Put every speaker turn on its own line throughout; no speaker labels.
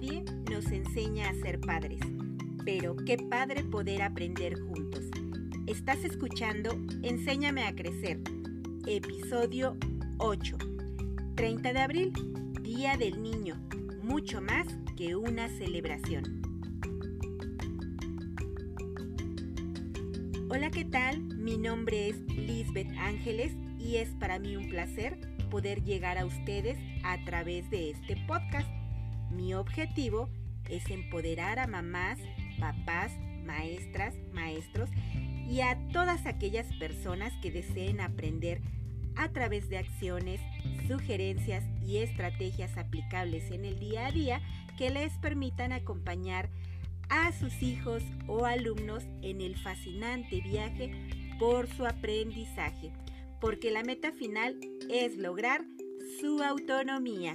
Nadie nos enseña a ser padres, pero qué padre poder aprender juntos. Estás escuchando Enséñame a Crecer, episodio 8, 30 de abril, Día del Niño, mucho más que una celebración. Hola, ¿qué tal? Mi nombre es Lisbeth Ángeles y es para mí un placer poder llegar a ustedes a través de este podcast. Mi objetivo es empoderar a mamás, papás, maestras, maestros y a todas aquellas personas que deseen aprender a través de acciones, sugerencias y estrategias aplicables en el día a día que les permitan acompañar a sus hijos o alumnos en el fascinante viaje por su aprendizaje, porque la meta final es lograr su autonomía.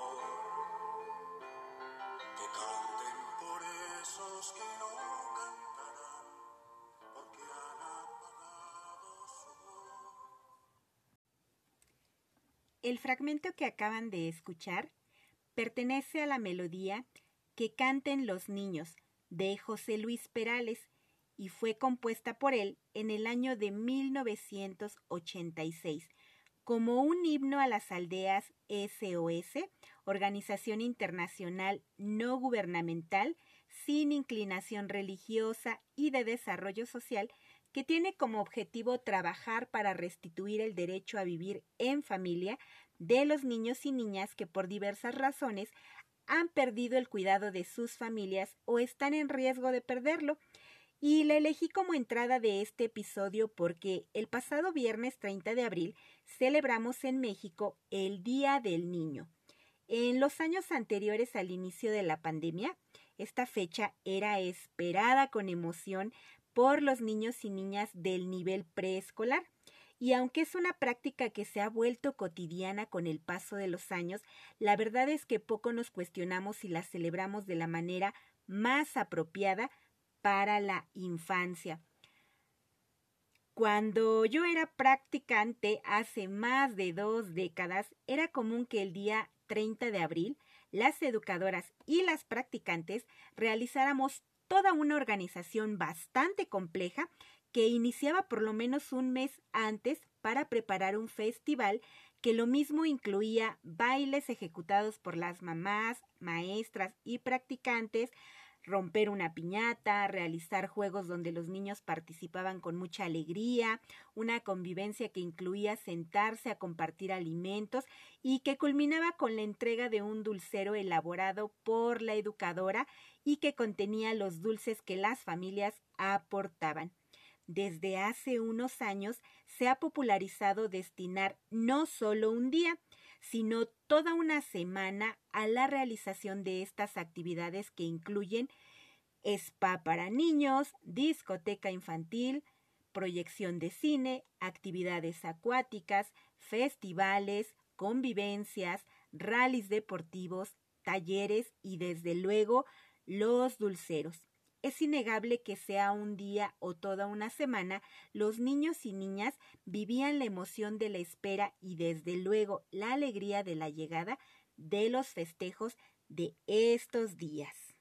El fragmento que acaban de escuchar pertenece a la melodía Que canten los niños de José Luis Perales y fue compuesta por él en el año de 1986 como un himno a las aldeas SOS, Organización Internacional No Gubernamental sin inclinación religiosa y de desarrollo social que tiene como objetivo trabajar para restituir el derecho a vivir en familia de los niños y niñas que por diversas razones han perdido el cuidado de sus familias o están en riesgo de perderlo. Y la elegí como entrada de este episodio porque el pasado viernes 30 de abril celebramos en México el Día del Niño. En los años anteriores al inicio de la pandemia, esta fecha era esperada con emoción por los niños y niñas del nivel preescolar. Y aunque es una práctica que se ha vuelto cotidiana con el paso de los años, la verdad es que poco nos cuestionamos si la celebramos de la manera más apropiada para la infancia. Cuando yo era practicante hace más de dos décadas, era común que el día 30 de abril las educadoras y las practicantes realizáramos toda una organización bastante compleja que iniciaba por lo menos un mes antes para preparar un festival que lo mismo incluía bailes ejecutados por las mamás, maestras y practicantes, romper una piñata, realizar juegos donde los niños participaban con mucha alegría, una convivencia que incluía sentarse a compartir alimentos y que culminaba con la entrega de un dulcero elaborado por la educadora y que contenía los dulces que las familias aportaban. Desde hace unos años se ha popularizado destinar no solo un día, sino toda una semana a la realización de estas actividades que incluyen spa para niños, discoteca infantil, proyección de cine, actividades acuáticas, festivales, convivencias, rallies deportivos, talleres y desde luego los dulceros. Es innegable que sea un día o toda una semana, los niños y niñas vivían la emoción de la espera y desde luego la alegría de la llegada de los festejos de estos días.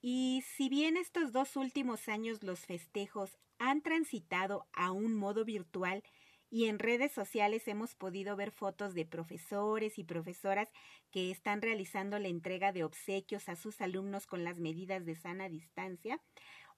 Y si bien estos dos últimos años los festejos han transitado a un modo virtual y en redes sociales hemos podido ver fotos de profesores y profesoras que están realizando la entrega de obsequios a sus alumnos con las medidas de sana distancia.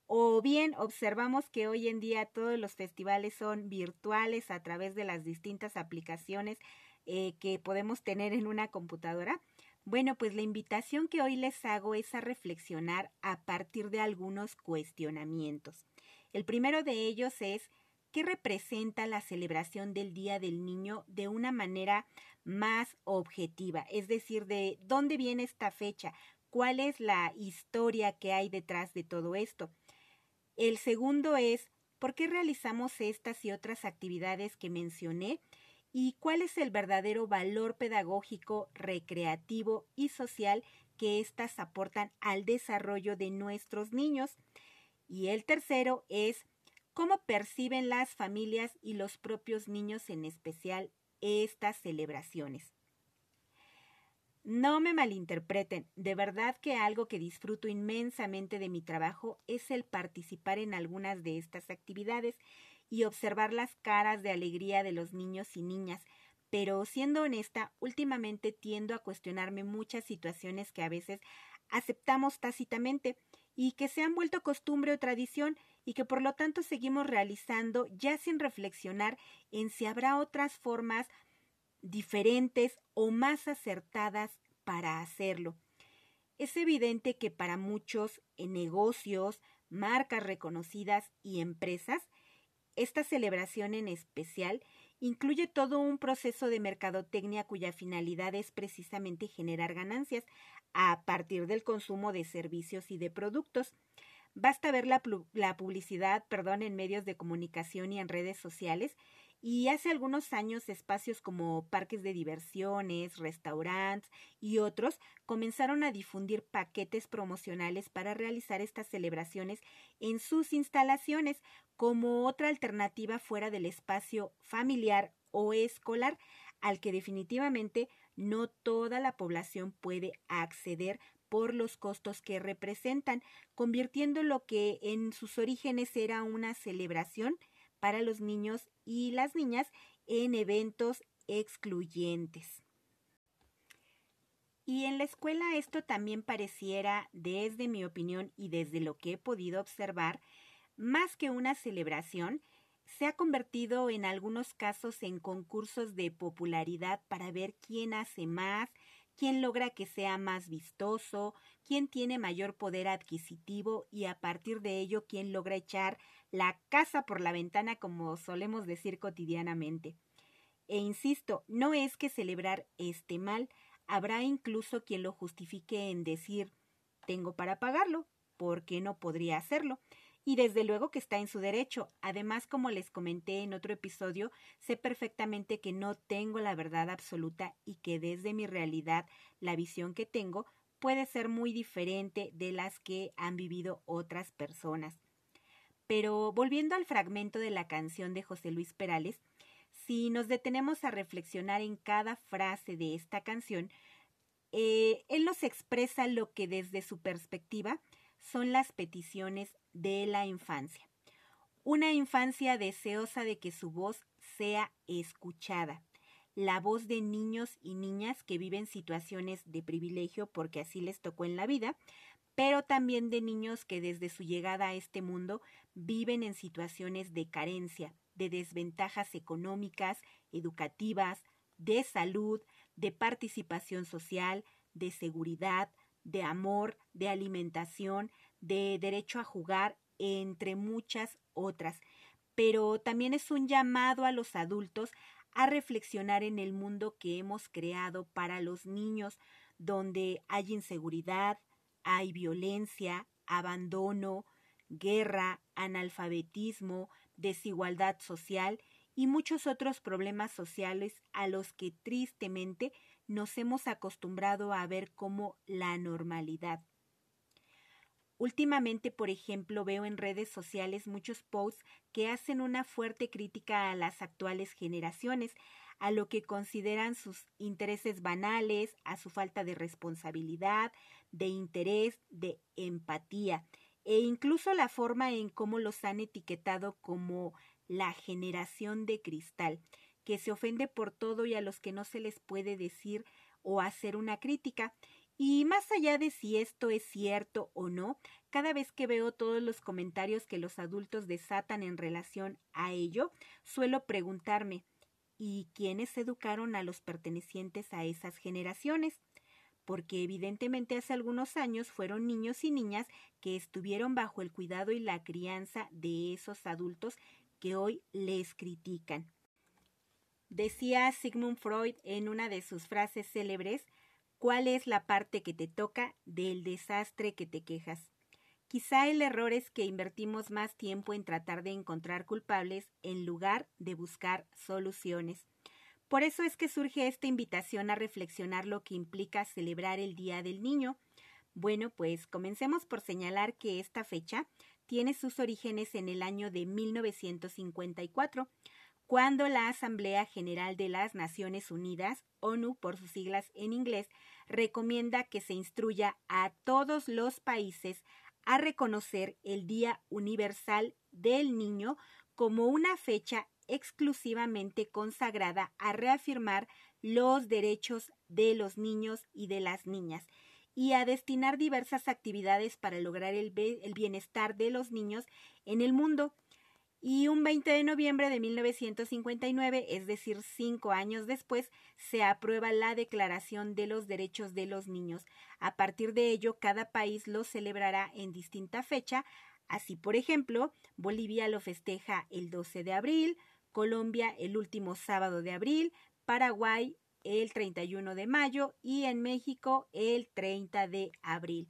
O bien observamos que hoy en día todos los festivales son virtuales a través de las distintas aplicaciones eh, que podemos tener en una computadora. Bueno, pues la invitación que hoy les hago es a reflexionar a partir de algunos cuestionamientos. El primero de ellos es ¿qué representa la celebración del Día del Niño de una manera más objetiva? Es decir, de dónde viene esta fecha, cuál es la historia que hay detrás de todo esto. El segundo es ¿por qué realizamos estas y otras actividades que mencioné? ¿Y cuál es el verdadero valor pedagógico, recreativo y social que éstas aportan al desarrollo de nuestros niños? Y el tercero es cómo perciben las familias y los propios niños en especial estas celebraciones. No me malinterpreten, de verdad que algo que disfruto inmensamente de mi trabajo es el participar en algunas de estas actividades y observar las caras de alegría de los niños y niñas, pero siendo honesta, últimamente tiendo a cuestionarme muchas situaciones que a veces aceptamos tácitamente y que se han vuelto costumbre o tradición y que por lo tanto seguimos realizando ya sin reflexionar en si habrá otras formas diferentes o más acertadas para hacerlo. Es evidente que para muchos en negocios, marcas reconocidas y empresas, esta celebración en especial incluye todo un proceso de mercadotecnia cuya finalidad es precisamente generar ganancias a partir del consumo de servicios y de productos. Basta ver la, publicidad, perdón, en medios de comunicación y en redes sociales y hace algunos años espacios como parques de diversiones, restaurantes y otros comenzaron a difundir paquetes promocionales para realizar estas celebraciones en sus instalaciones como otra alternativa fuera del espacio familiar o escolar al que definitivamente no toda la población puede acceder por los costos que representan, convirtiendo lo que en sus orígenes era una celebración para los niños y las niñas en eventos excluyentes. Y en la escuela esto también pareciera, desde mi opinión y desde lo que he podido observar, más que una celebración, se ha convertido en algunos casos en concursos de popularidad para ver quién hace más, quién logra que sea más vistoso, quién tiene mayor poder adquisitivo y a partir de ello quién logra echar la casa por la ventana como solemos decir cotidianamente. E insisto, no es que celebrar esté mal, habrá incluso quien lo justifique en decir tengo para pagarlo, ¿por qué no podría hacerlo? Y desde luego que está en su derecho. Además, como les comenté en otro episodio, sé perfectamente que no tengo la verdad absoluta y que desde mi realidad la visión que tengo puede ser muy diferente de las que han vivido otras personas. Pero volviendo al fragmento de la canción de José Luis Perales, si nos detenemos a reflexionar en cada frase de esta canción, eh, él nos expresa lo que desde su perspectiva son las peticiones de la infancia. Una infancia deseosa de que su voz sea escuchada, la voz de niños y niñas que viven situaciones de privilegio porque así les tocó en la vida, pero también de niños que desde su llegada a este mundo viven en situaciones de carencia, de desventajas económicas, educativas, de salud, de participación social, de seguridad, de amor, de alimentación, de derecho a jugar, entre muchas otras. Pero también es un llamado a los adultos a reflexionar en el mundo que hemos creado para los niños, donde hay inseguridad, hay violencia, abandono, guerra, analfabetismo, desigualdad social y muchos otros problemas sociales a los que tristemente nos hemos acostumbrado a ver como la normalidad. Últimamente, por ejemplo, veo en redes sociales muchos posts que hacen una fuerte crítica a las actuales generaciones, a lo que consideran sus intereses banales, a su falta de responsabilidad, de interés, de empatía, e incluso la forma en cómo los han etiquetado como la generación de cristal, que se ofende por todo y a los que no se les puede decir o hacer una crítica. Y más allá de si esto es cierto o no, cada vez que veo todos los comentarios que los adultos desatan en relación a ello, suelo preguntarme ¿y quiénes educaron a los pertenecientes a esas generaciones? porque evidentemente hace algunos años fueron niños y niñas que estuvieron bajo el cuidado y la crianza de esos adultos que hoy les critican. Decía Sigmund Freud en una de sus frases célebres, ¿cuál es la parte que te toca del desastre que te quejas? Quizá el error es que invertimos más tiempo en tratar de encontrar culpables en lugar de buscar soluciones. Por eso es que surge esta invitación a reflexionar lo que implica celebrar el Día del Niño. Bueno, pues comencemos por señalar que esta fecha tiene sus orígenes en el año de 1954, cuando la Asamblea General de las Naciones Unidas, ONU por sus siglas en inglés, recomienda que se instruya a todos los países a reconocer el Día Universal del Niño como una fecha exclusivamente consagrada a reafirmar los derechos de los niños y de las niñas y a destinar diversas actividades para lograr el, bienestar de los niños en el mundo. Y un 20 de noviembre de 1959, es decir, cinco años después, se aprueba la Declaración de los Derechos de los Niños. A partir de ello, cada país lo celebrará en distinta fecha. Así, por ejemplo, Bolivia lo festeja el 12 de abril, Colombia el último sábado de abril, Paraguay el 31 de mayo y en México el 30 de abril.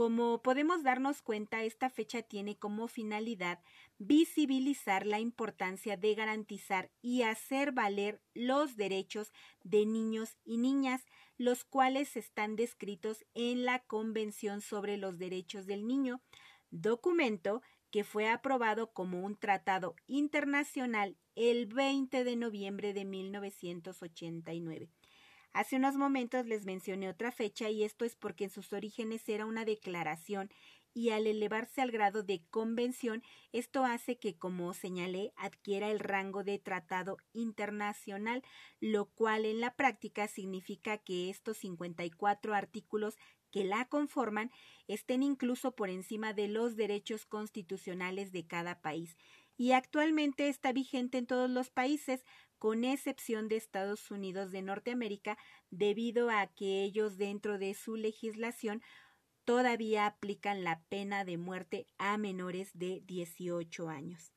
Como podemos darnos cuenta, esta fecha tiene como finalidad visibilizar la importancia de garantizar y hacer valer los derechos de niños y niñas, los cuales están descritos en la Convención sobre los Derechos del Niño, documento que fue aprobado como un tratado internacional el 20 de noviembre de 1989. Hace unos momentos les mencioné otra fecha y esto es porque en sus orígenes era una declaración y al elevarse al grado de convención, esto hace que, como señalé, adquiera el rango de tratado internacional, lo cual en la práctica significa que estos 54 artículos que la conforman estén incluso por encima de los derechos constitucionales de cada país. Y actualmente está vigente en todos los países, con excepción de Estados Unidos de Norteamérica, debido a que ellos dentro de su legislación todavía aplican la pena de muerte a menores de 18 años.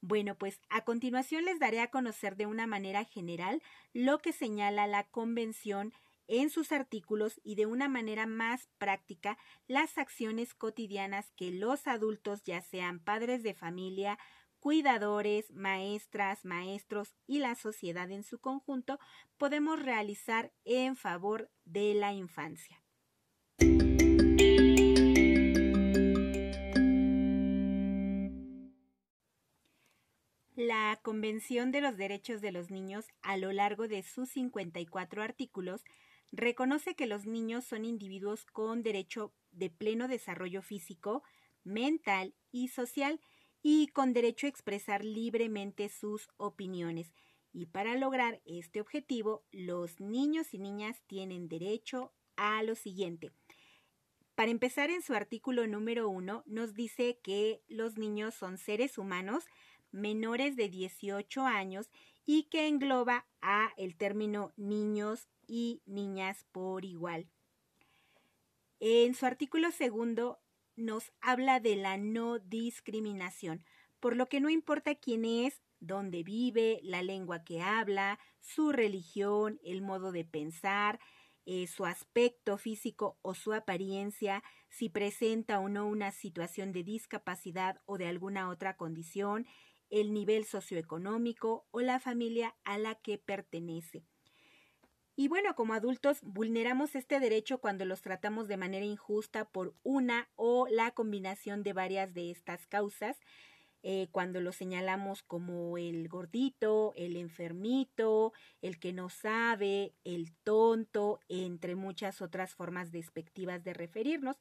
Bueno, pues a continuación les daré a conocer de una manera general lo que señala la Convención en sus artículos y de una manera más práctica las acciones cotidianas que los adultos, ya sean padres de familia, cuidadores, maestras, maestros y la sociedad en su conjunto, podemos realizar en favor de la infancia. La Convención de los Derechos de los Niños, a lo largo de sus 54 artículos, reconoce que los niños son individuos con derecho de pleno desarrollo físico, mental y social y con derecho a expresar libremente sus opiniones. Y para lograr este objetivo, los niños y niñas tienen derecho a lo siguiente. Para empezar, en su artículo número uno nos dice que los niños son seres humanos menores de 18 años y que engloba a el término niños y niñas por igual. En su artículo segundo nos habla de la no discriminación, por lo que no importa quién es, dónde vive, la lengua que habla, su religión, el modo de pensar, eh, su aspecto físico o su apariencia, si presenta o no una situación de discapacidad o de alguna otra condición, el nivel socioeconómico o la familia a la que pertenece. Y bueno, como adultos vulneramos este derecho cuando los tratamos de manera injusta por una o la combinación de varias de estas causas, eh, cuando los señalamos como el gordito, el enfermito, el que no sabe, el tonto, entre muchas otras formas despectivas de referirnos.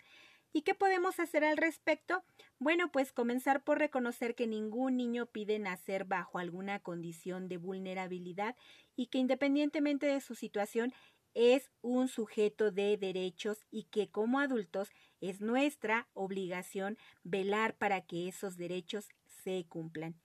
¿Y qué podemos hacer al respecto? Bueno, pues comenzar por reconocer que ningún niño pide nacer bajo alguna condición de vulnerabilidad y que independientemente de su situación es un sujeto de derechos y que como adultos es nuestra obligación velar para que esos derechos se cumplan.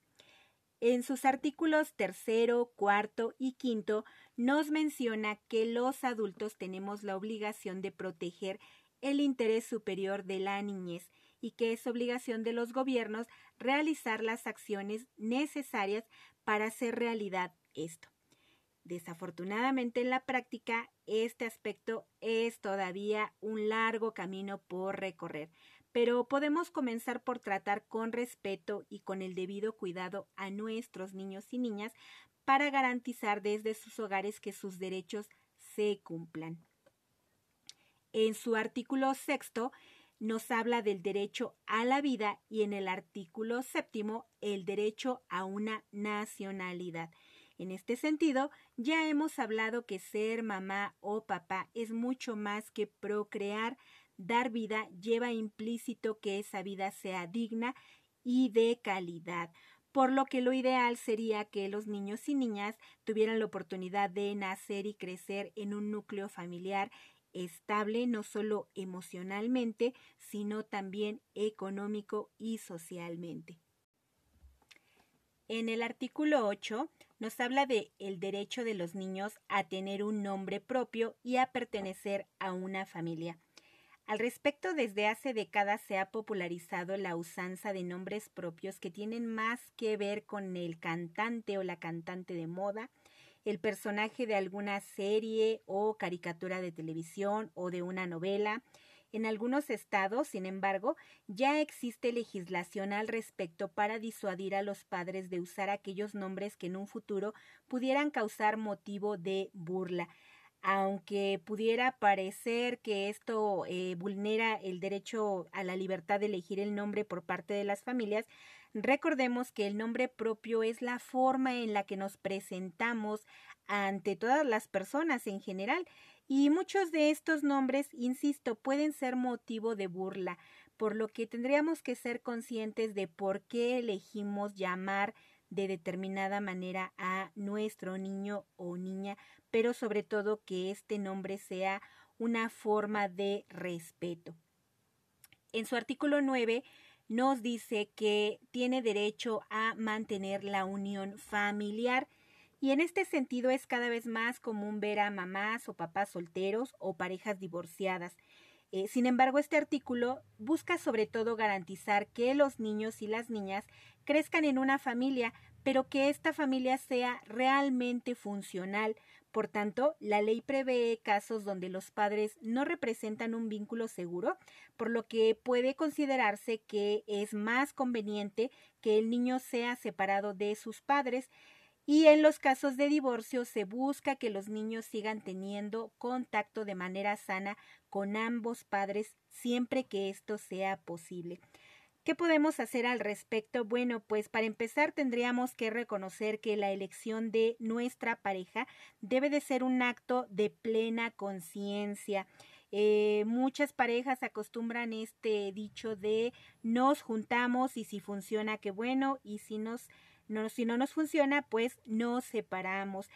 En sus artículos tercero, cuarto y quinto nos menciona que los adultos tenemos la obligación de proteger el interés superior de la niñez y que es obligación de los gobiernos realizar las acciones necesarias para hacer realidad esto. Desafortunadamente en la práctica este aspecto es todavía un largo camino por recorrer, pero podemos comenzar por tratar con respeto y con el debido cuidado a nuestros niños y niñas para garantizar desde sus hogares que sus derechos se cumplan. En su artículo sexto nos habla del derecho a la vida y en el artículo séptimo el derecho a una nacionalidad. En este sentido, ya hemos hablado que ser mamá o papá es mucho más que procrear, dar vida lleva implícito que esa vida sea digna y de calidad, por lo que lo ideal sería que los niños y niñas tuvieran la oportunidad de nacer y crecer en un núcleo familiar estable no solo emocionalmente, sino también económico y socialmente. En el artículo 8 nos habla de el derecho de los niños a tener un nombre propio y a pertenecer a una familia. Al respecto, desde hace décadas se ha popularizado la usanza de nombres propios que tienen más que ver con el cantante o la cantante de moda, el personaje de alguna serie o caricatura de televisión o de una novela, en algunos estados, sin embargo, ya existe legislación al respecto para disuadir a los padres de usar aquellos nombres que en un futuro pudieran causar motivo de burla. Aunque pudiera parecer que esto eh, vulnera el derecho a la libertad de elegir el nombre por parte de las familias, recordemos que el nombre propio es la forma en la que nos presentamos ante todas las personas en general y muchos de estos nombres, insisto, pueden ser motivo de burla, por lo que tendríamos que ser conscientes de por qué elegimos llamar de determinada manera a nuestro niño o niña, pero sobre todo que este nombre sea una forma de respeto. En su artículo 9 nos dice que tiene derecho a mantener la unión familiar y en este sentido es cada vez más común ver a mamás o papás solteros o parejas divorciadas. Eh, sin embargo, este artículo busca sobre todo garantizar que los niños y las niñas crezcan en una familia, pero que esta familia sea realmente funcional. Por tanto, la ley prevé casos donde los padres no representan un vínculo seguro, por lo que puede considerarse que es más conveniente que el niño sea separado de sus padres, y en los casos de divorcio se busca que los niños sigan teniendo contacto de manera sana con ambos padres siempre que esto sea posible. ¿Qué podemos hacer al respecto? Bueno, pues para empezar tendríamos que reconocer que la elección de nuestra pareja debe de ser un acto de plena conciencia. Eh, muchas parejas acostumbran este dicho de nos juntamos y si funciona, qué bueno, y si nos no, si no nos funciona, pues nos separamos.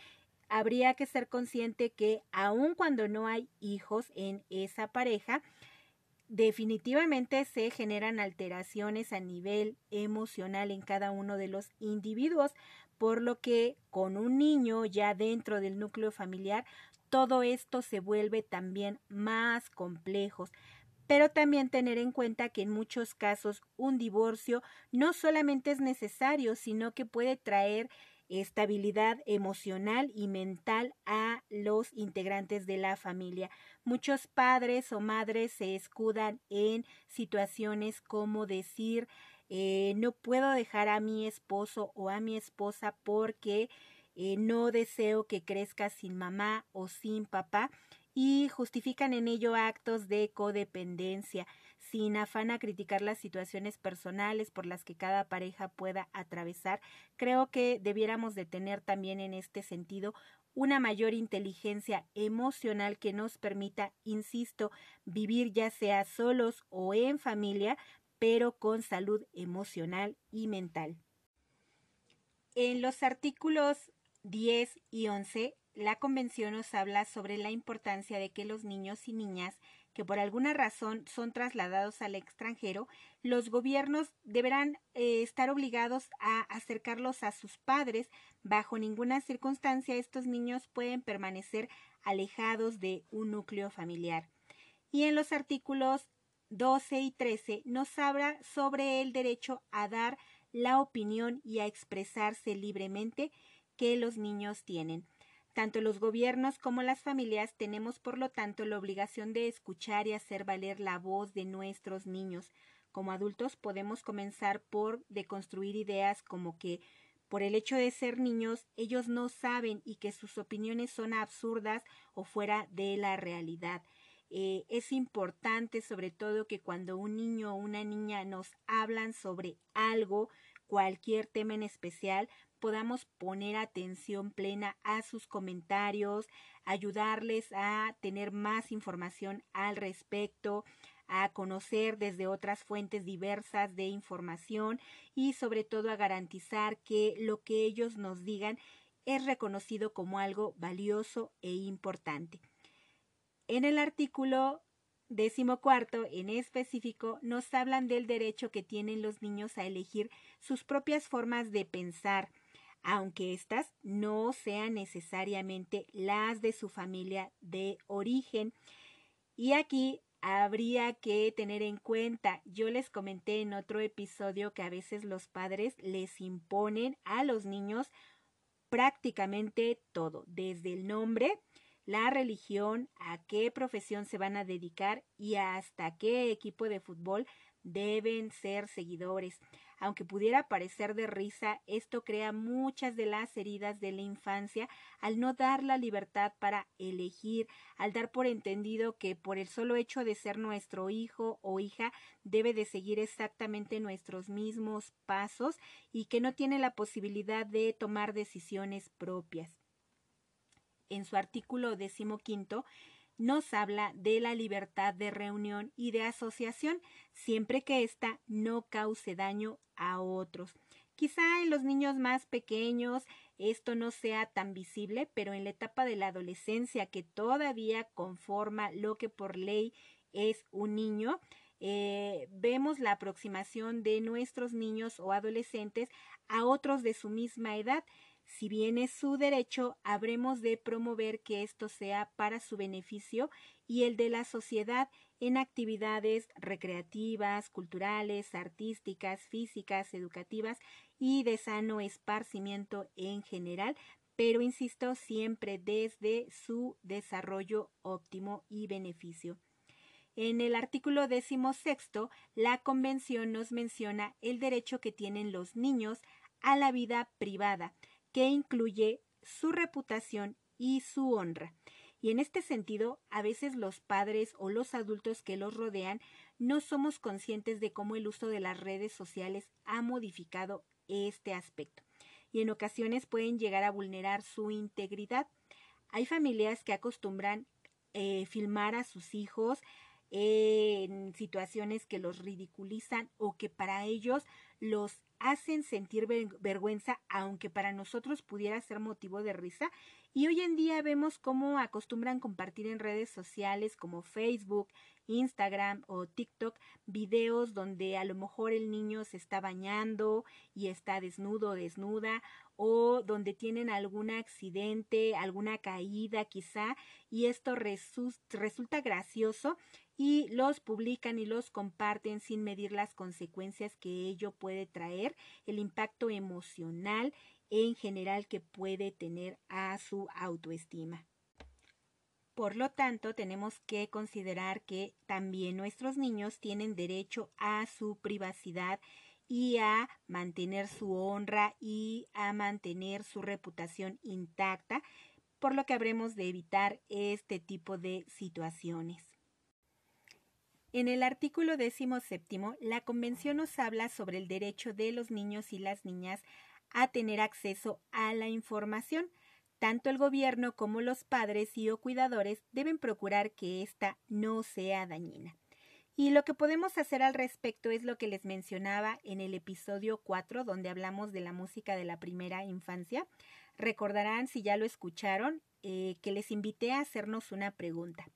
Habría que ser consciente que aun cuando no hay hijos en esa pareja, definitivamente se generan alteraciones a nivel emocional en cada uno de los individuos, por lo que con un niño ya dentro del núcleo familiar, todo esto se vuelve también más complejo pero también tener en cuenta que en muchos casos un divorcio no solamente es necesario, sino que puede traer estabilidad emocional y mental a los integrantes de la familia. Muchos padres o madres se escudan en situaciones como decir eh, no puedo dejar a mi esposo o a mi esposa porque eh, no deseo que crezca sin mamá o sin papá y justifican en ello actos de codependencia, sin afán a criticar las situaciones personales por las que cada pareja pueda atravesar. Creo que debiéramos de tener también en este sentido una mayor inteligencia emocional que nos permita, insisto, vivir ya sea solos o en familia, pero con salud emocional y mental. En los artículos 10 y 11 la Convención nos habla sobre la importancia de que los niños y niñas que por alguna razón son trasladados al extranjero, los gobiernos deberán eh, estar obligados a acercarlos a sus padres. Bajo ninguna circunstancia estos niños pueden permanecer alejados de un núcleo familiar. Y en los artículos 12 y 13 nos habla sobre el derecho a dar la opinión y a expresarse libremente que los niños tienen. Tanto los gobiernos como las familias tenemos, por lo tanto, la obligación de escuchar y hacer valer la voz de nuestros niños. Como adultos podemos comenzar por deconstruir ideas como que por el hecho de ser niños ellos no saben y que sus opiniones son absurdas o fuera de la realidad. Eh, es importante sobre todo que cuando un niño o una niña nos hablan sobre algo, cualquier tema en especial, podamos poner atención plena a sus comentarios, ayudarles a tener más información al respecto, a conocer desde otras fuentes diversas de información y sobre todo a garantizar que lo que ellos nos digan es reconocido como algo valioso e importante. En el artículo decimocuarto, en específico, nos hablan del derecho que tienen los niños a elegir sus propias formas de pensar, aunque éstas no sean necesariamente las de su familia de origen. Y aquí habría que tener en cuenta, yo les comenté en otro episodio que a veces los padres les imponen a los niños prácticamente todo, desde el nombre, la religión, a qué profesión se van a dedicar y hasta qué equipo de fútbol deben ser seguidores. Aunque pudiera parecer de risa, esto crea muchas de las heridas de la infancia al no dar la libertad para elegir, al dar por entendido que por el solo hecho de ser nuestro hijo o hija debe de seguir exactamente nuestros mismos pasos y que no tiene la posibilidad de tomar decisiones propias. En su artículo decimoquinto, nos habla de la libertad de reunión y de asociación, siempre que ésta no cause daño a otros. Quizá en los niños más pequeños esto no sea tan visible, pero en la etapa de la adolescencia que todavía conforma lo que por ley es un niño, eh, vemos la aproximación de nuestros niños o adolescentes a otros de su misma edad si bien es su derecho, habremos de promover que esto sea para su beneficio y el de la sociedad en actividades recreativas, culturales, artísticas, físicas, educativas y de sano esparcimiento en general, pero insisto, siempre desde su desarrollo óptimo y beneficio. En el artículo decimosexto, la Convención nos menciona el derecho que tienen los niños a la vida privada, que incluye su reputación y su honra. Y en este sentido, a veces los padres o los adultos que los rodean no somos conscientes de cómo el uso de las redes sociales ha modificado este aspecto y en ocasiones pueden llegar a vulnerar su integridad. Hay familias que acostumbran eh, filmar a sus hijos en situaciones que los ridiculizan o que para ellos los hacen sentir vergüenza, aunque para nosotros pudiera ser motivo de risa. Y hoy en día vemos cómo acostumbran compartir en redes sociales como Facebook, Instagram o TikTok videos donde a lo mejor el niño se está bañando y está desnudo o desnuda o donde tienen algún accidente, alguna caída quizá y esto resulta gracioso y los publican y los comparten sin medir las consecuencias que ello puede traer, el impacto emocional en general que puede tener a su autoestima. Por lo tanto, tenemos que considerar que también nuestros niños tienen derecho a su privacidad y a mantener su honra y a mantener su reputación intacta, por lo que habremos de evitar este tipo de situaciones. En el artículo décimo séptimo, la Convención nos habla sobre el derecho de los niños y las niñas a tener acceso a la información. Tanto el gobierno como los padres y o cuidadores deben procurar que ésta no sea dañina. Y lo que podemos hacer al respecto es lo que les mencionaba en el episodio 4, donde hablamos de la música de la primera infancia. Recordarán, si ya lo escucharon, eh, que les invité a hacernos una pregunta.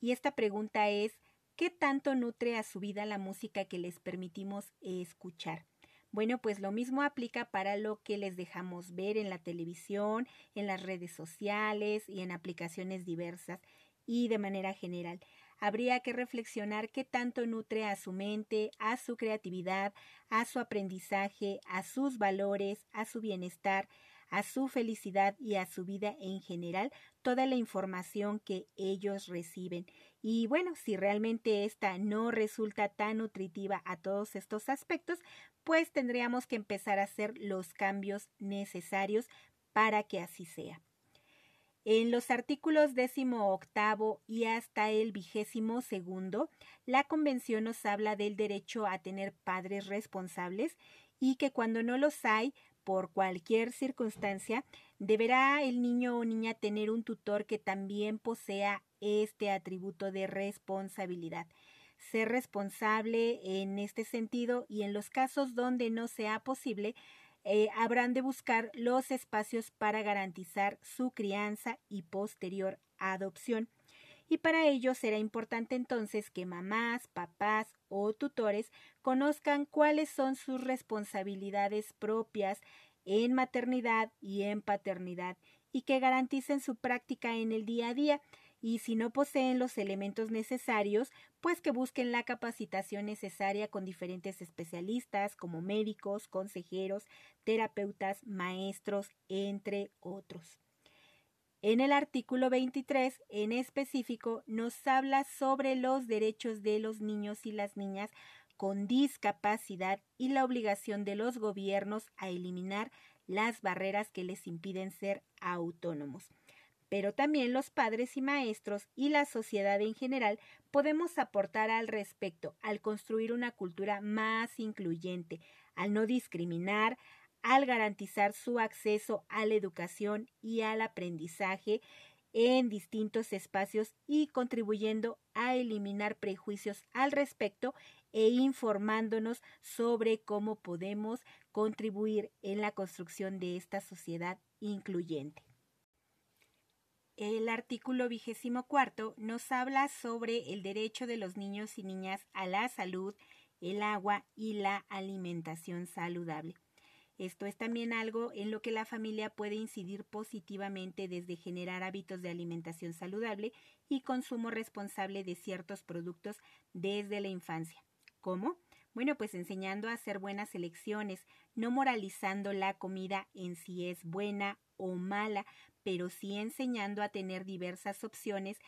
Y esta pregunta es, ¿qué tanto nutre a su vida la música que les permitimos escuchar? Bueno, pues lo mismo aplica para lo que les dejamos ver en la televisión, en las redes sociales y en aplicaciones diversas y de manera general. Habría que reflexionar qué tanto nutre a su mente, a su creatividad, a su aprendizaje, a sus valores, a su bienestar, a su felicidad y a su vida en general toda la información que ellos reciben. Y bueno, si realmente esta no resulta tan nutritiva a todos estos aspectos, pues tendríamos que empezar a hacer los cambios necesarios para que así sea. En los artículos décimo octavo y hasta el vigésimo segundo, la Convención nos habla del derecho a tener padres responsables y que cuando no los hay, por cualquier circunstancia, deberá el niño o niña tener un tutor que también posea este atributo de responsabilidad. Ser responsable en este sentido y en los casos donde no sea posible, eh, habrán de buscar los espacios para garantizar su crianza y posterior adopción. Y para ello será importante entonces que mamás, papás o tutores conozcan cuáles son sus responsabilidades propias en maternidad y en paternidad y que garanticen su práctica en el día a día y si no poseen los elementos necesarios, pues que busquen la capacitación necesaria con diferentes especialistas como médicos, consejeros, terapeutas, maestros, entre otros. En el artículo 23, en específico, nos habla sobre los derechos de los niños y las niñas con discapacidad y la obligación de los gobiernos a eliminar las barreras que les impiden ser autónomos. Pero también los padres y maestros y la sociedad en general podemos aportar al respecto, al construir una cultura más incluyente, al no discriminar, al garantizar su acceso a la educación y al aprendizaje en distintos espacios y contribuyendo a eliminar prejuicios al respecto e informándonos sobre cómo podemos contribuir en la construcción de esta sociedad incluyente. El artículo vigésimo cuarto nos habla sobre el derecho de los niños y niñas a la salud, el agua y la alimentación saludable. Esto es también algo en lo que la familia puede incidir positivamente desde generar hábitos de alimentación saludable y consumo responsable de ciertos productos desde la infancia. ¿Cómo? Bueno, pues enseñando a hacer buenas elecciones, no moralizando la comida en si es buena o mala, pero sí enseñando a tener diversas opciones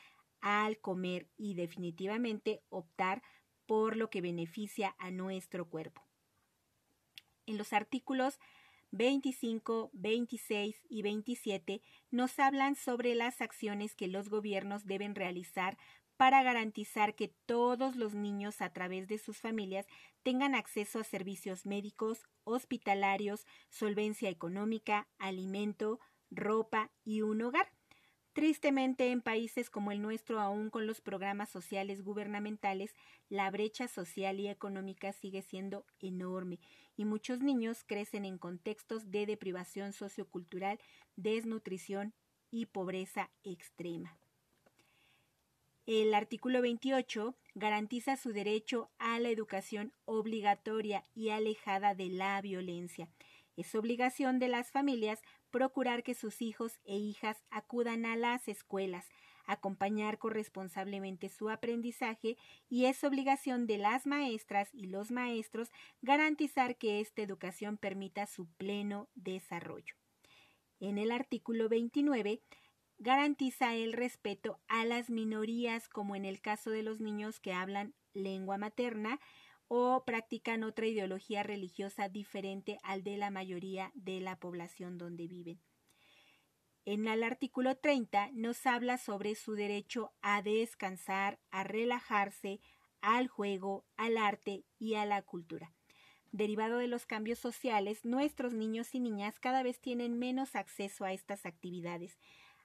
al comer y definitivamente optar por lo que beneficia a nuestro cuerpo. En los artículos 25, 26 y 27 nos hablan sobre las acciones que los gobiernos deben realizar para garantizar que todos los niños a través de sus familias tengan acceso a servicios médicos, hospitalarios, solvencia económica, alimento, ropa y un hogar. Tristemente, en países como el nuestro, aún con los programas sociales gubernamentales, la brecha social y económica sigue siendo enorme y muchos niños crecen en contextos de deprivación sociocultural, desnutrición y pobreza extrema. El artículo 28 garantiza su derecho a la educación obligatoria y alejada de la violencia. Es obligación de las familias procurar que sus hijos e hijas acudan a las escuelas, acompañar corresponsablemente su aprendizaje y es obligación de las maestras y los maestros garantizar que esta educación permita su pleno desarrollo. En el artículo 29 garantiza el respeto a las minorías como en el caso de los niños que hablan lengua materna, o practican otra ideología religiosa diferente al de la mayoría de la población donde viven. En el artículo 30 nos habla sobre su derecho a descansar, a relajarse, al juego, al arte y a la cultura. Derivado de los cambios sociales, nuestros niños y niñas cada vez tienen menos acceso a estas actividades,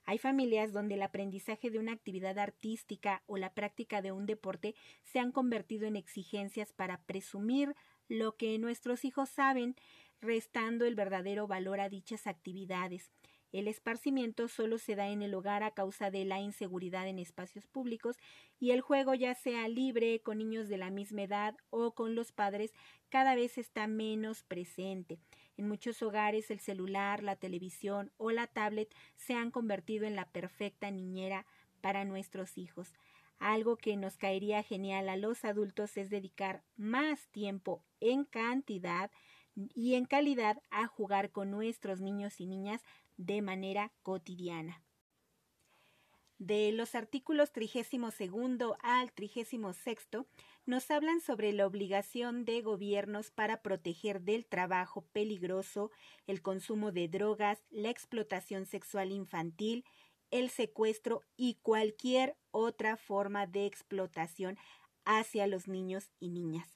hay familias donde el aprendizaje de una actividad artística o la práctica de un deporte se han convertido en exigencias para presumir lo que nuestros hijos saben, restando el verdadero valor a dichas actividades. El esparcimiento solo se da en el hogar a causa de la inseguridad en espacios públicos y el juego ya sea libre, con niños de la misma edad o con los padres, cada vez está menos presente. En muchos hogares el celular, la televisión o la tablet se han convertido en la perfecta niñera para nuestros hijos. Algo que nos caería genial a los adultos es dedicar más tiempo en cantidad y en calidad a jugar con nuestros niños y niñas de manera cotidiana. De los artículos 32 al 36 nos hablan sobre la obligación de gobiernos para proteger del trabajo peligroso, el consumo de drogas, la explotación sexual infantil, el secuestro y cualquier otra forma de explotación hacia los niños y niñas.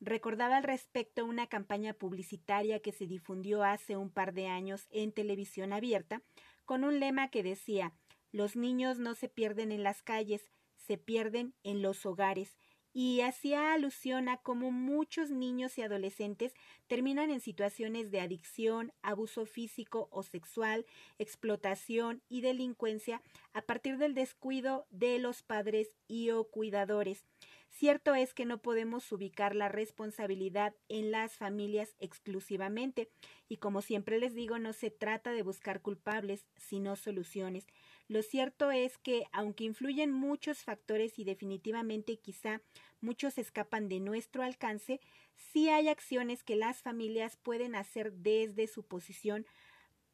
Recordaba al respecto una campaña publicitaria que se difundió hace un par de años en televisión abierta con un lema que decía Los niños no se pierden en las calles, se pierden en los hogares y hacía alusión a cómo muchos niños y adolescentes terminan en situaciones de adicción, abuso físico o sexual, explotación y delincuencia a partir del descuido de los padres y o cuidadores. Cierto es que no podemos ubicar la responsabilidad en las familias exclusivamente, y como siempre les digo, no se trata de buscar culpables, sino soluciones. Lo cierto es que, aunque influyen muchos factores y definitivamente quizá muchos escapan de nuestro alcance, sí hay acciones que las familias pueden hacer desde su posición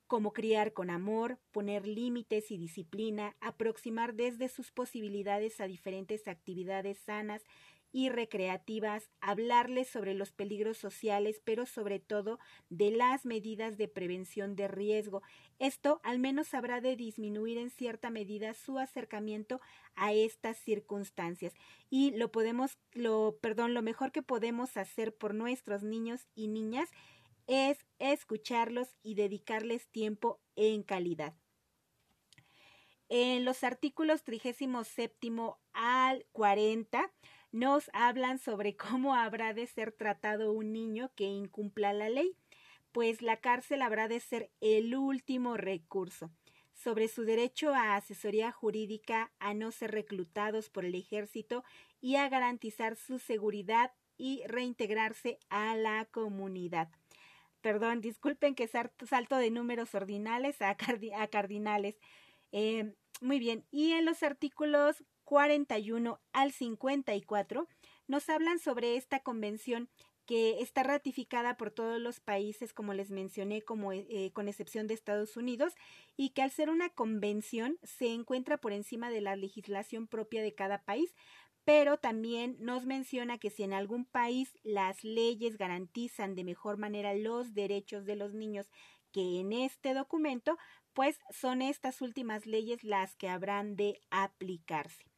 como criar con amor, poner límites y disciplina, aproximar desde sus posibilidades a diferentes actividades sanas y recreativas, hablarles sobre los peligros sociales, pero sobre todo de las medidas de prevención de riesgo. Esto al menos habrá de disminuir en cierta medida su acercamiento a estas circunstancias. Y lo podemos, lo, perdón, lo mejor que podemos hacer por nuestros niños y niñas es escucharlos y dedicarles tiempo en calidad. En los artículos 37 al 40 nos hablan sobre cómo habrá de ser tratado un niño que incumpla la ley, pues la cárcel habrá de ser el último recurso sobre su derecho a asesoría jurídica, a no ser reclutados por el ejército y a garantizar su seguridad y reintegrarse a la comunidad. Perdón, disculpen que salto de números ordinales a, cardinales. Eh, muy bien, y en los artículos 41 al 54 nos hablan sobre esta convención que está ratificada por todos los países, como les mencioné, como, eh, con excepción de Estados Unidos, y que al ser una convención se encuentra por encima de la legislación propia de cada país, pero también nos menciona que si en algún país las leyes garantizan de mejor manera los derechos de los niños que en este documento, pues son estas últimas leyes las que habrán de aplicarse.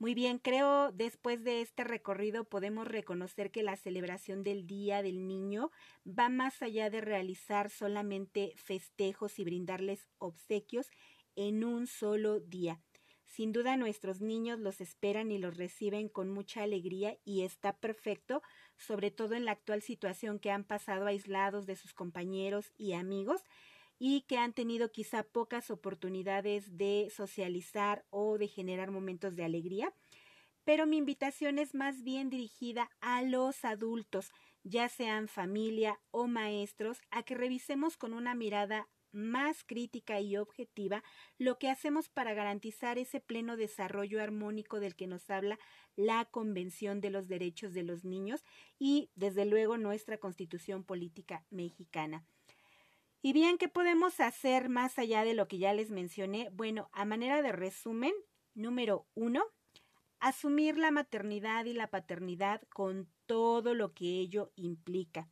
Muy bien, creo después de este recorrido podemos reconocer que la celebración del Día del Niño va más allá de realizar solamente festejos y brindarles obsequios en un solo día. Sin duda nuestros niños los esperan y los reciben con mucha alegría y está perfecto, sobre todo en la actual situación que han pasado aislados de sus compañeros y amigos y que han tenido quizá pocas oportunidades de socializar o de generar momentos de alegría. Pero mi invitación es más bien dirigida a los adultos, ya sean familia o maestros, a que revisemos con una mirada más crítica y objetiva lo que hacemos para garantizar ese pleno desarrollo armónico del que nos habla la Convención de los Derechos de los Niños y, desde luego, nuestra Constitución Política Mexicana. Y bien, ¿qué podemos hacer más allá de lo que ya les mencioné? Bueno, a manera de resumen, número uno, asumir la maternidad y la paternidad con todo lo que ello implica,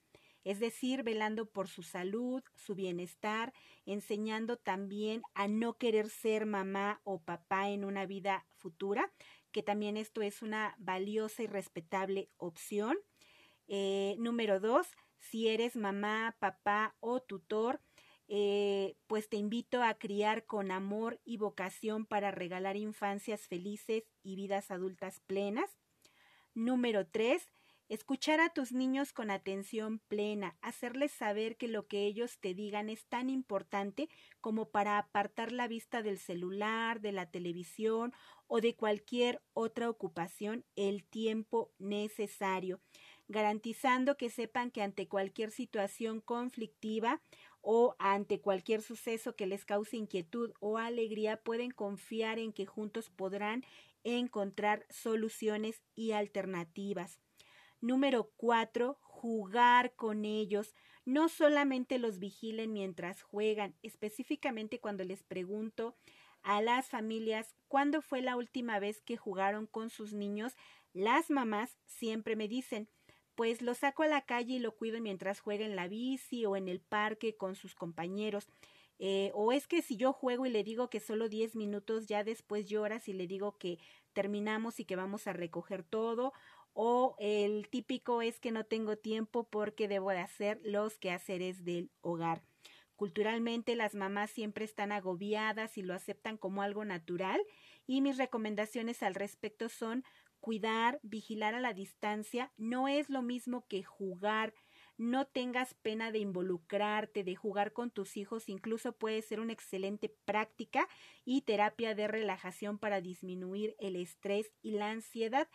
es decir, velando por su salud, su bienestar, enseñando también a no querer ser mamá o papá en una vida futura, que también esto es una valiosa y respetable opción. Eh, número dos, si eres mamá, papá o tutor, eh, pues te invito a criar con amor y vocación para regalar infancias felices y vidas adultas plenas. Número tres, Escuchar a tus niños con atención plena, hacerles saber que lo que ellos te digan es tan importante como para apartar la vista del celular, de la televisión o de cualquier otra ocupación el tiempo necesario, garantizando que sepan que ante cualquier situación conflictiva o ante cualquier suceso que les cause inquietud o alegría pueden confiar en que juntos podrán encontrar soluciones y alternativas. Número cuatro, jugar con ellos. No solamente los vigilen mientras juegan, específicamente cuando les pregunto a las familias cuándo fue la última vez que jugaron con sus niños, las mamás siempre me dicen, pues lo saco a la calle y lo cuido mientras juega en la bici o en el parque con sus compañeros. Eh, o es que si yo juego y le digo que solo 10 minutos, ya después lloras y le digo que terminamos y que vamos a recoger todo, o el típico es que no tengo tiempo porque debo de hacer los quehaceres del hogar. Culturalmente las mamás siempre están agobiadas y lo aceptan como algo natural y mis recomendaciones al respecto son cuidar, vigilar a la distancia, no es lo mismo que jugar, no tengas pena de involucrarte, de jugar con tus hijos, incluso puede ser una excelente práctica y terapia de relajación para disminuir el estrés y la ansiedad.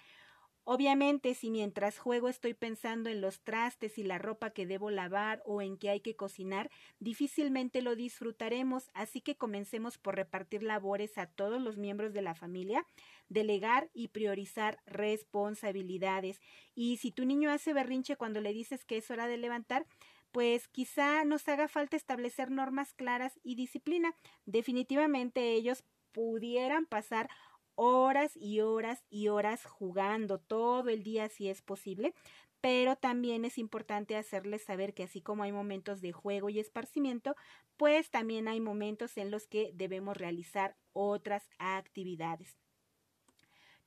Obviamente, si mientras juego estoy pensando en los trastes y la ropa que debo lavar o en que hay que cocinar, difícilmente lo disfrutaremos, así que comencemos por repartir labores a todos los miembros de la familia, delegar y priorizar responsabilidades. Y si tu niño hace berrinche cuando le dices que es hora de levantar, pues quizá nos haga falta establecer normas claras y disciplina. Definitivamente ellos pudieran pasar horas y horas y horas jugando todo el día si es posible, pero también es importante hacerles saber que así como hay momentos de juego y esparcimiento, pues también hay momentos en los que debemos realizar otras actividades.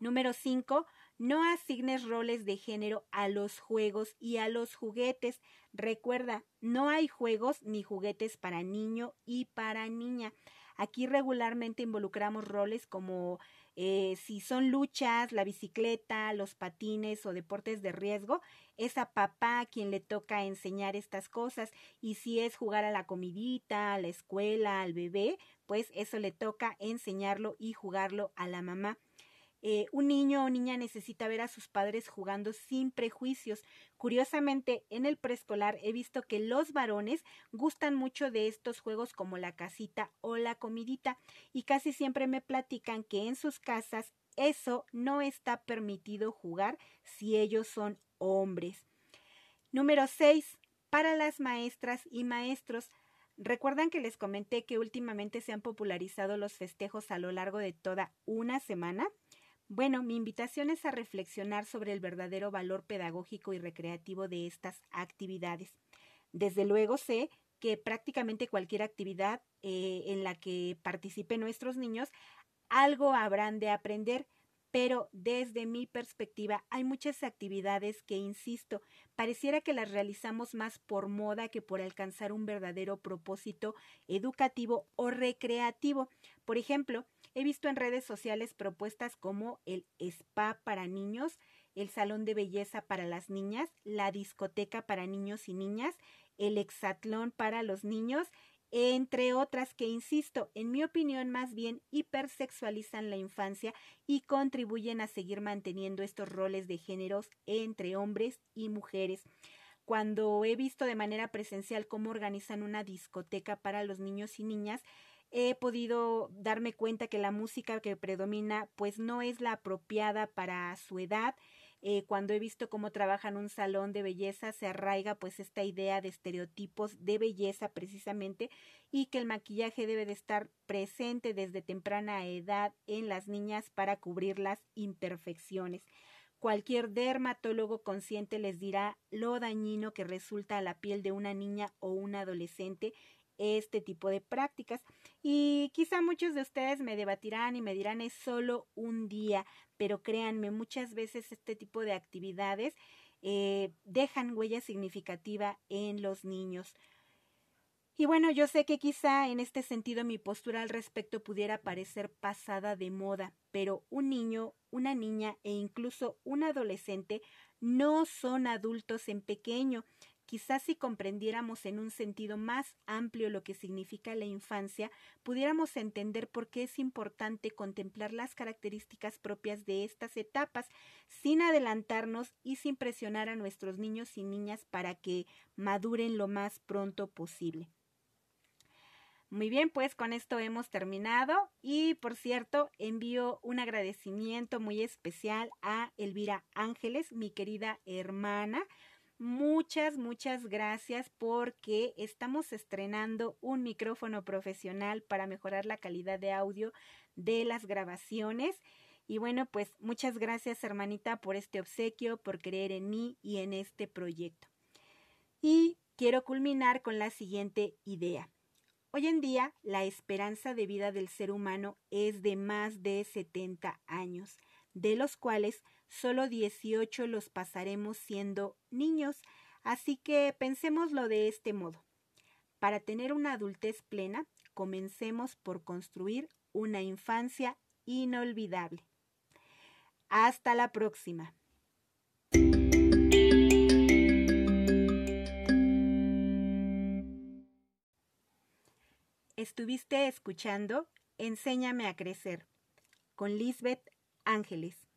Número 5. No asignes roles de género a los juegos y a los juguetes. Recuerda, no hay juegos ni juguetes para niño y para niña. Aquí regularmente involucramos roles como eh, si son luchas, la bicicleta, los patines o deportes de riesgo, es a papá quien le toca enseñar estas cosas. Y si es jugar a la comidita, a la escuela, al bebé, pues eso le toca enseñarlo y jugarlo a la mamá. Eh, un niño o niña necesita ver a sus padres jugando sin prejuicios. Curiosamente, en el preescolar he visto que los varones gustan mucho de estos juegos como la casita o la comidita y casi siempre me platican que en sus casas eso no está permitido jugar si ellos son hombres. Número 6. Para las maestras y maestros. ¿Recuerdan que les comenté que últimamente se han popularizado los festejos a lo largo de toda una semana? Bueno, mi invitación es a reflexionar sobre el verdadero valor pedagógico y recreativo de estas actividades. Desde luego sé que prácticamente cualquier actividad eh, en la que participen nuestros niños, algo habrán de aprender, pero desde mi perspectiva hay muchas actividades que, insisto, pareciera que las realizamos más por moda que por alcanzar un verdadero propósito educativo o recreativo. Por ejemplo, He visto en redes sociales propuestas como el spa para niños, el salón de belleza para las niñas, la discoteca para niños y niñas, el exatlón para los niños, entre otras que, insisto, en mi opinión más bien hipersexualizan la infancia y contribuyen a seguir manteniendo estos roles de géneros entre hombres y mujeres. Cuando he visto de manera presencial cómo organizan una discoteca para los niños y niñas, he podido darme cuenta que la música que predomina pues no es la apropiada para su edad. Eh, cuando he visto cómo trabajan un salón de belleza se arraiga pues esta idea de estereotipos de belleza precisamente y que el maquillaje debe de estar presente desde temprana edad en las niñas para cubrir las imperfecciones. Cualquier dermatólogo consciente les dirá lo dañino que resulta a la piel de una niña o un adolescente este tipo de prácticas. Y quizá muchos de ustedes me debatirán y me dirán es solo un día, pero créanme, muchas veces este tipo de actividades eh, dejan huella significativa en los niños. Y bueno, yo sé que quizá en este sentido mi postura al respecto pudiera parecer pasada de moda, pero un niño, una niña e incluso un adolescente no son adultos en pequeño. Quizás si comprendiéramos en un sentido más amplio lo que significa la infancia, pudiéramos entender por qué es importante contemplar las características propias de estas etapas, sin adelantarnos y sin presionar a nuestros niños y niñas para que maduren lo más pronto posible. Muy bien, pues con esto hemos terminado y por cierto envío un agradecimiento muy especial a Elvira Ángeles, mi querida hermana. Muchas, muchas gracias porque estamos estrenando un micrófono profesional para mejorar la calidad de audio de las grabaciones. Y bueno, pues muchas gracias hermanita por este obsequio, por creer en mí y en este proyecto. Y quiero culminar con la siguiente idea. Hoy en día, la esperanza de vida del ser humano es de más de 70 años, de los cuales solo 18 los pasaremos siendo niños, así que pensémoslo de este modo. Para tener una adultez plena, comencemos por construir una infancia inolvidable. Hasta la próxima. Estuviste escuchando Enséñame a crecer con Lisbeth Ángeles.